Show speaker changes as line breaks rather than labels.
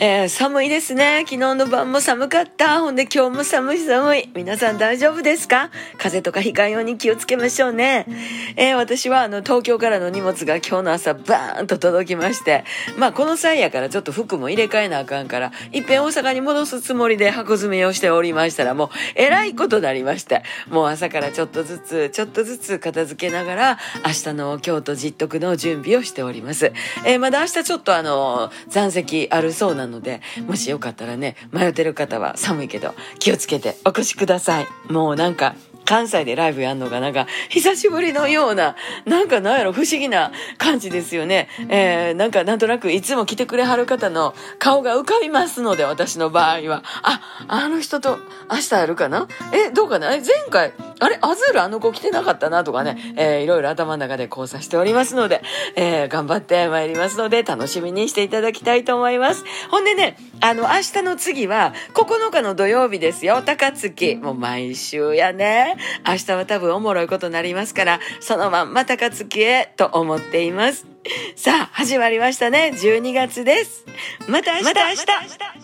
えー、寒いですね。昨日の晩も寒かった。ほんで今日も寒い寒い。皆さん大丈夫ですか？風邪とかひかように気をつけましょうね。えー、私はあの東京からの荷物が今日の朝バーンと届きまして、まあこの際やからちょっと服も入れ替えなあかんから、いっぺん大阪に戻すつもりで箱詰めをしておりましたらもうえらいことなりまして、もう朝からちょっとずつ、ちょっとずつ片付けながら明日の京都実徳の準備をしております。えー、まだ明日ちょっとあの、残席あるそうななので、もしよかったらね、迷ってる方は寒いけど気をつけてお越しください。もうなんか、関西でライブやんのがなんか久しぶりのような、なんかなんやろ不思議な感じですよね。えー、なんかなんとなくいつも来てくれはる方の顔が浮かびますので、私の場合は。あ、あの人と明日やるかな？え、どうかな？前回、あれアズールあの子来てなかったなとかね、えー、いろいろ頭の中で交差しておりますので、えー、頑張ってまいりますので、楽しみにしていただきたいと思います。ほんでね、あの、明日の次は9日の土曜日ですよ。高槻。もう毎週やね。明日は多分おもろいことになりますから、そのまんま高槻へと思っています。さあ、始まりましたね。12月です。また明日。また明日。